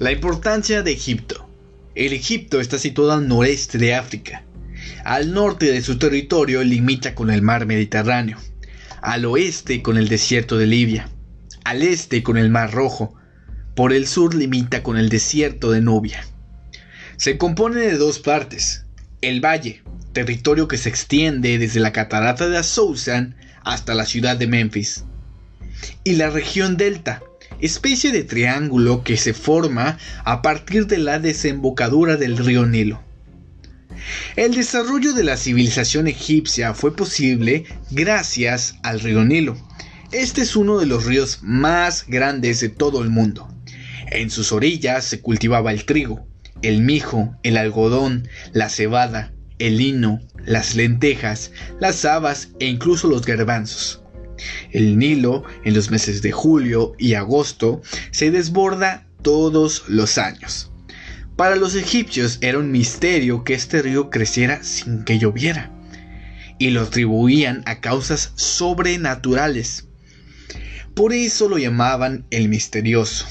La importancia de Egipto. El Egipto está situado al noreste de África. Al norte de su territorio limita con el mar Mediterráneo, al oeste con el desierto de Libia, al este con el mar Rojo, por el sur limita con el desierto de Nubia. Se compone de dos partes, el valle, territorio que se extiende desde la catarata de Asoussan hasta la ciudad de Memphis, y la región delta, especie de triángulo que se forma a partir de la desembocadura del río Nilo. El desarrollo de la civilización egipcia fue posible gracias al río Nilo. Este es uno de los ríos más grandes de todo el mundo. En sus orillas se cultivaba el trigo, el mijo, el algodón, la cebada, el lino, las lentejas, las habas e incluso los garbanzos. El Nilo, en los meses de julio y agosto, se desborda todos los años. Para los egipcios era un misterio que este río creciera sin que lloviera, y lo atribuían a causas sobrenaturales. Por eso lo llamaban el misterioso.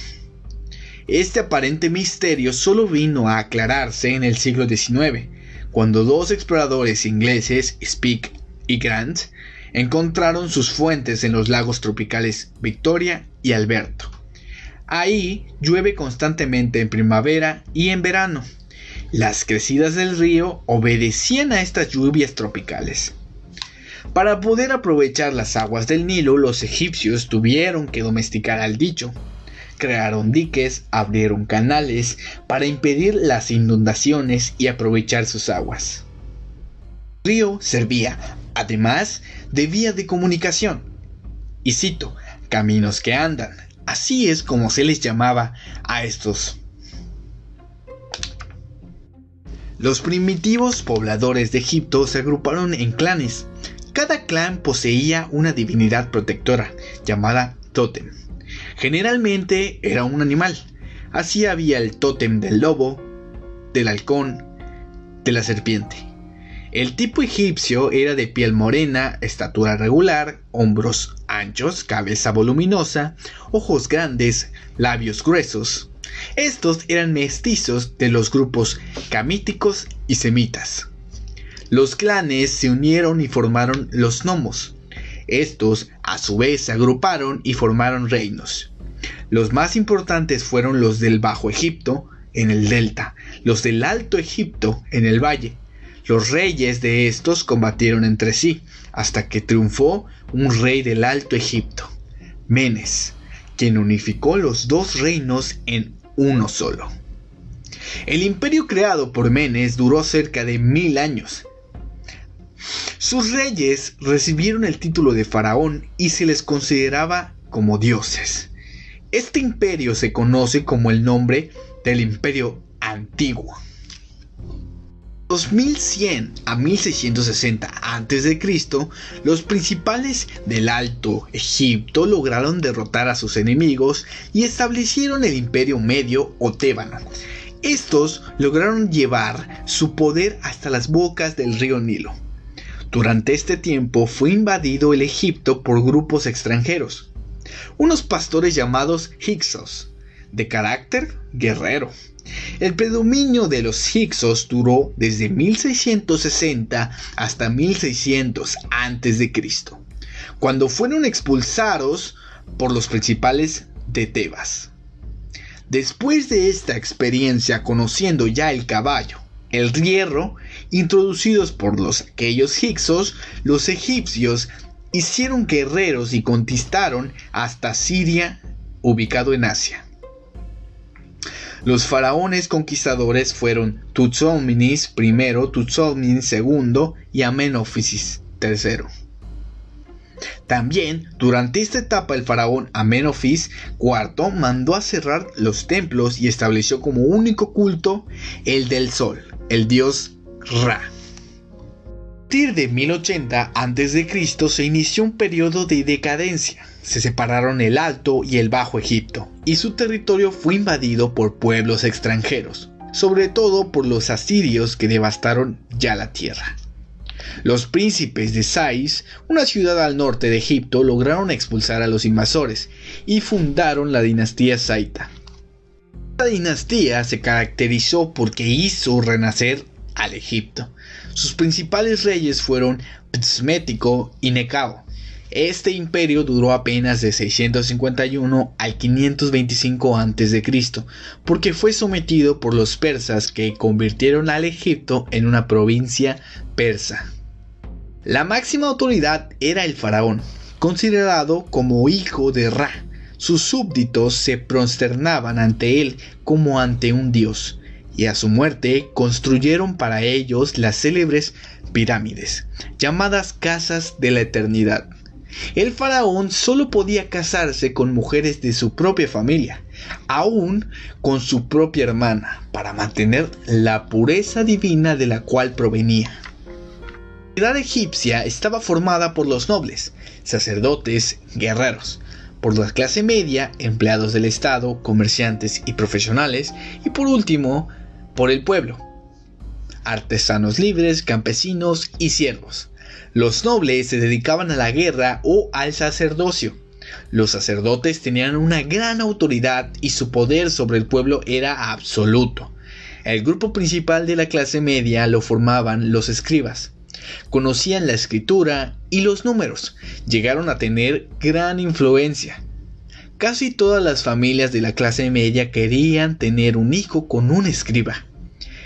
Este aparente misterio solo vino a aclararse en el siglo XIX, cuando dos exploradores ingleses, Speke y Grant, encontraron sus fuentes en los lagos tropicales Victoria y Alberto. Ahí llueve constantemente en primavera y en verano. Las crecidas del río obedecían a estas lluvias tropicales. Para poder aprovechar las aguas del Nilo, los egipcios tuvieron que domesticar al dicho. Crearon diques, abrieron canales para impedir las inundaciones y aprovechar sus aguas. El río servía además de vía de comunicación. Y cito, caminos que andan. Así es como se les llamaba a estos. Los primitivos pobladores de Egipto se agruparon en clanes. Cada clan poseía una divinidad protectora llamada tótem. Generalmente era un animal. Así había el tótem del lobo, del halcón, de la serpiente. El tipo egipcio era de piel morena, estatura regular, hombros anchos, cabeza voluminosa, ojos grandes, labios gruesos. Estos eran mestizos de los grupos camíticos y semitas. Los clanes se unieron y formaron los gnomos. Estos a su vez se agruparon y formaron reinos. Los más importantes fueron los del Bajo Egipto en el delta, los del Alto Egipto en el valle, los reyes de estos combatieron entre sí, hasta que triunfó un rey del Alto Egipto, Menes, quien unificó los dos reinos en uno solo. El imperio creado por Menes duró cerca de mil años. Sus reyes recibieron el título de faraón y se les consideraba como dioses. Este imperio se conoce como el nombre del imperio antiguo. 2100 a 1660 a.C., los principales del Alto Egipto lograron derrotar a sus enemigos y establecieron el Imperio Medio o Tébano. Estos lograron llevar su poder hasta las bocas del río Nilo. Durante este tiempo fue invadido el Egipto por grupos extranjeros, unos pastores llamados Hyksos, de carácter guerrero el predominio de los Hyksos duró desde 1660 hasta 1600 a.C., cuando fueron expulsados por los principales de Tebas. Después de esta experiencia conociendo ya el caballo, el hierro, introducidos por los aquellos Hyksos, los egipcios hicieron guerreros y conquistaron hasta Siria, ubicado en Asia. Los faraones conquistadores fueron Tutzolminis I, Tutzolminis II y Amenofis III. También, durante esta etapa, el faraón Amenofis IV mandó a cerrar los templos y estableció como único culto el del sol, el dios Ra. A partir de 1080 a.C. se inició un periodo de decadencia se separaron el Alto y el Bajo Egipto, y su territorio fue invadido por pueblos extranjeros, sobre todo por los asirios que devastaron ya la tierra. Los príncipes de Sais, una ciudad al norte de Egipto, lograron expulsar a los invasores y fundaron la dinastía Saita. Esta dinastía se caracterizó porque hizo renacer al Egipto. Sus principales reyes fueron Psmético y Necao. Este imperio duró apenas de 651 al 525 a.C., porque fue sometido por los persas que convirtieron al Egipto en una provincia persa. La máxima autoridad era el faraón, considerado como hijo de Ra. Sus súbditos se prosternaban ante él como ante un dios, y a su muerte construyeron para ellos las célebres pirámides, llamadas casas de la eternidad. El faraón solo podía casarse con mujeres de su propia familia, aún con su propia hermana, para mantener la pureza divina de la cual provenía. La sociedad egipcia estaba formada por los nobles, sacerdotes, guerreros, por la clase media, empleados del Estado, comerciantes y profesionales, y por último, por el pueblo, artesanos libres, campesinos y siervos. Los nobles se dedicaban a la guerra o al sacerdocio. Los sacerdotes tenían una gran autoridad y su poder sobre el pueblo era absoluto. El grupo principal de la clase media lo formaban los escribas. Conocían la escritura y los números. Llegaron a tener gran influencia. Casi todas las familias de la clase media querían tener un hijo con un escriba.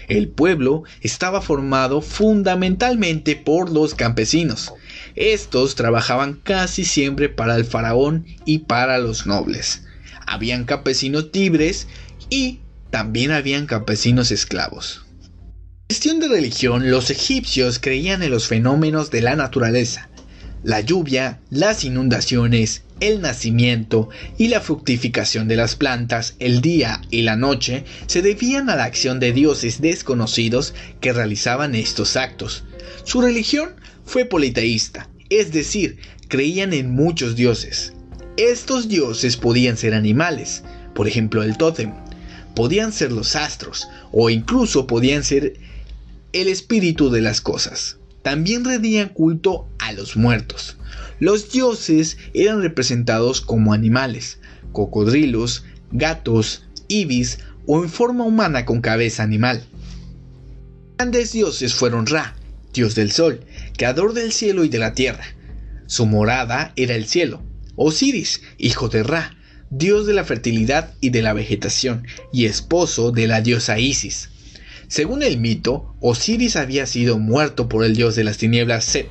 El pueblo estaba formado fundamentalmente por los campesinos. Estos trabajaban casi siempre para el faraón y para los nobles. Habían campesinos libres y también habían campesinos esclavos. En cuestión de religión, los egipcios creían en los fenómenos de la naturaleza, la lluvia, las inundaciones, el nacimiento y la fructificación de las plantas, el día y la noche, se debían a la acción de dioses desconocidos que realizaban estos actos. Su religión fue politeísta, es decir, creían en muchos dioses. Estos dioses podían ser animales, por ejemplo el tótem, podían ser los astros o incluso podían ser el espíritu de las cosas. También rendían culto a los muertos. Los dioses eran representados como animales, cocodrilos, gatos, ibis o en forma humana con cabeza animal. Grandes dioses fueron Ra, dios del sol, creador del cielo y de la tierra. Su morada era el cielo. Osiris, hijo de Ra, dios de la fertilidad y de la vegetación, y esposo de la diosa Isis. Según el mito, Osiris había sido muerto por el dios de las tinieblas Set,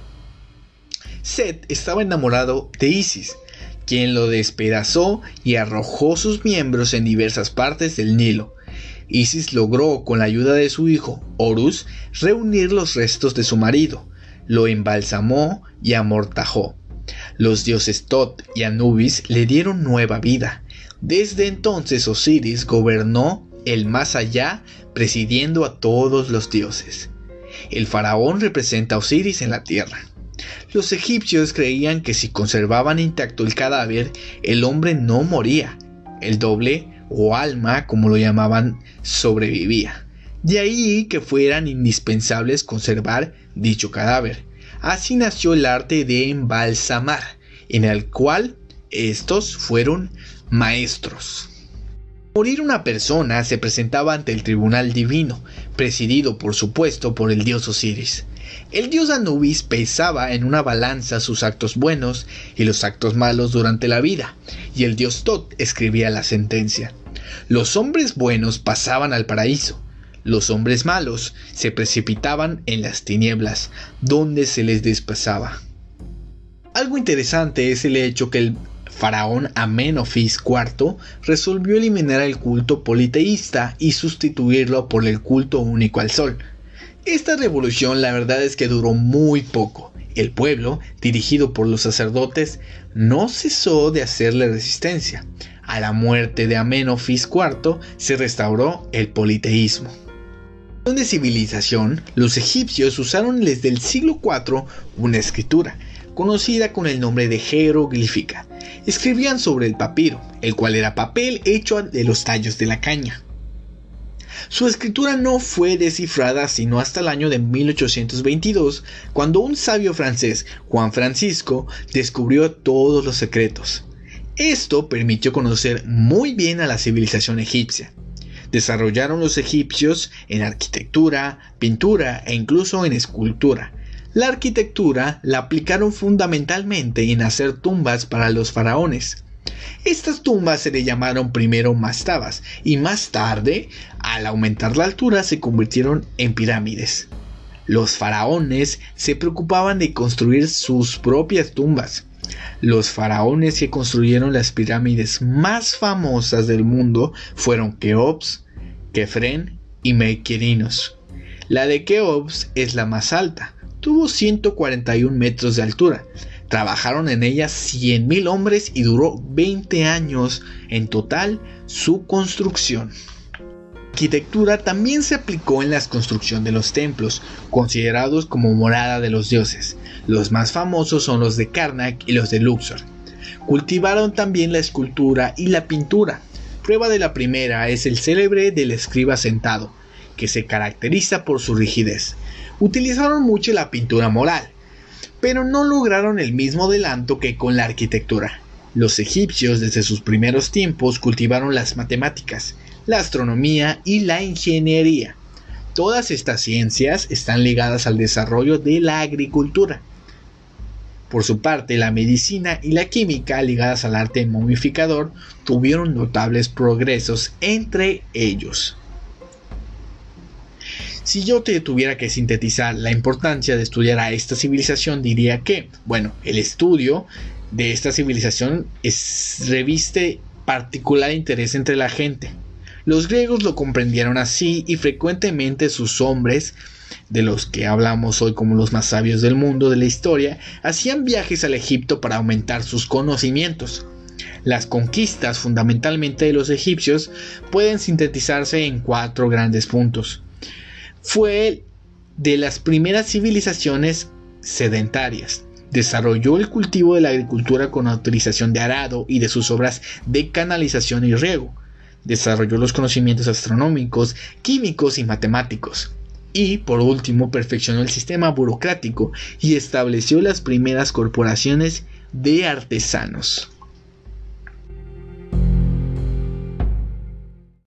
Set estaba enamorado de Isis, quien lo despedazó y arrojó sus miembros en diversas partes del Nilo. Isis logró, con la ayuda de su hijo, Horus, reunir los restos de su marido, lo embalsamó y amortajó. Los dioses Tot y Anubis le dieron nueva vida. Desde entonces Osiris gobernó el más allá, presidiendo a todos los dioses. El faraón representa a Osiris en la tierra. Los egipcios creían que si conservaban intacto el cadáver, el hombre no moría. El doble, o alma, como lo llamaban, sobrevivía. De ahí que fueran indispensables conservar dicho cadáver. Así nació el arte de embalsamar, en el cual estos fueron maestros. Morir una persona se presentaba ante el tribunal divino, presidido por supuesto por el dios Osiris. El dios Anubis pesaba en una balanza sus actos buenos y los actos malos durante la vida, y el dios Tot escribía la sentencia. Los hombres buenos pasaban al paraíso, los hombres malos se precipitaban en las tinieblas, donde se les despasaba. Algo interesante es el hecho que el faraón Amenofis IV resolvió eliminar el culto politeísta y sustituirlo por el culto único al sol, esta revolución la verdad es que duró muy poco. El pueblo, dirigido por los sacerdotes, no cesó de hacerle resistencia. A la muerte de Amenofis IV se restauró el politeísmo. De civilización, los egipcios usaron desde el siglo IV una escritura, conocida con el nombre de jeroglífica. Escribían sobre el papiro, el cual era papel hecho de los tallos de la caña. Su escritura no fue descifrada sino hasta el año de 1822, cuando un sabio francés, Juan Francisco, descubrió todos los secretos. Esto permitió conocer muy bien a la civilización egipcia. desarrollaron los egipcios en arquitectura, pintura e incluso en escultura. La arquitectura la aplicaron fundamentalmente en hacer tumbas para los faraones. Estas tumbas se le llamaron primero mastabas y más tarde, al aumentar la altura, se convirtieron en pirámides. Los faraones se preocupaban de construir sus propias tumbas. Los faraones que construyeron las pirámides más famosas del mundo fueron Keops, Kefren y Mekerinos. La de Keops es la más alta, tuvo 141 metros de altura. Trabajaron en ella 100.000 hombres y duró 20 años en total su construcción arquitectura también se aplicó en la construcción de los templos, considerados como morada de los dioses. Los más famosos son los de Karnak y los de Luxor. Cultivaron también la escultura y la pintura. Prueba de la primera es el célebre del escriba sentado, que se caracteriza por su rigidez. Utilizaron mucho la pintura moral, pero no lograron el mismo adelanto que con la arquitectura. Los egipcios desde sus primeros tiempos cultivaron las matemáticas, la astronomía y la ingeniería. Todas estas ciencias están ligadas al desarrollo de la agricultura. Por su parte, la medicina y la química ligadas al arte momificador tuvieron notables progresos entre ellos. Si yo te tuviera que sintetizar la importancia de estudiar a esta civilización, diría que, bueno, el estudio de esta civilización reviste particular interés entre la gente, los griegos lo comprendieron así y frecuentemente sus hombres, de los que hablamos hoy como los más sabios del mundo de la historia, hacían viajes al Egipto para aumentar sus conocimientos. Las conquistas fundamentalmente de los egipcios pueden sintetizarse en cuatro grandes puntos. Fue de las primeras civilizaciones sedentarias. Desarrolló el cultivo de la agricultura con autorización de arado y de sus obras de canalización y riego desarrolló los conocimientos astronómicos, químicos y matemáticos. Y, por último, perfeccionó el sistema burocrático y estableció las primeras corporaciones de artesanos.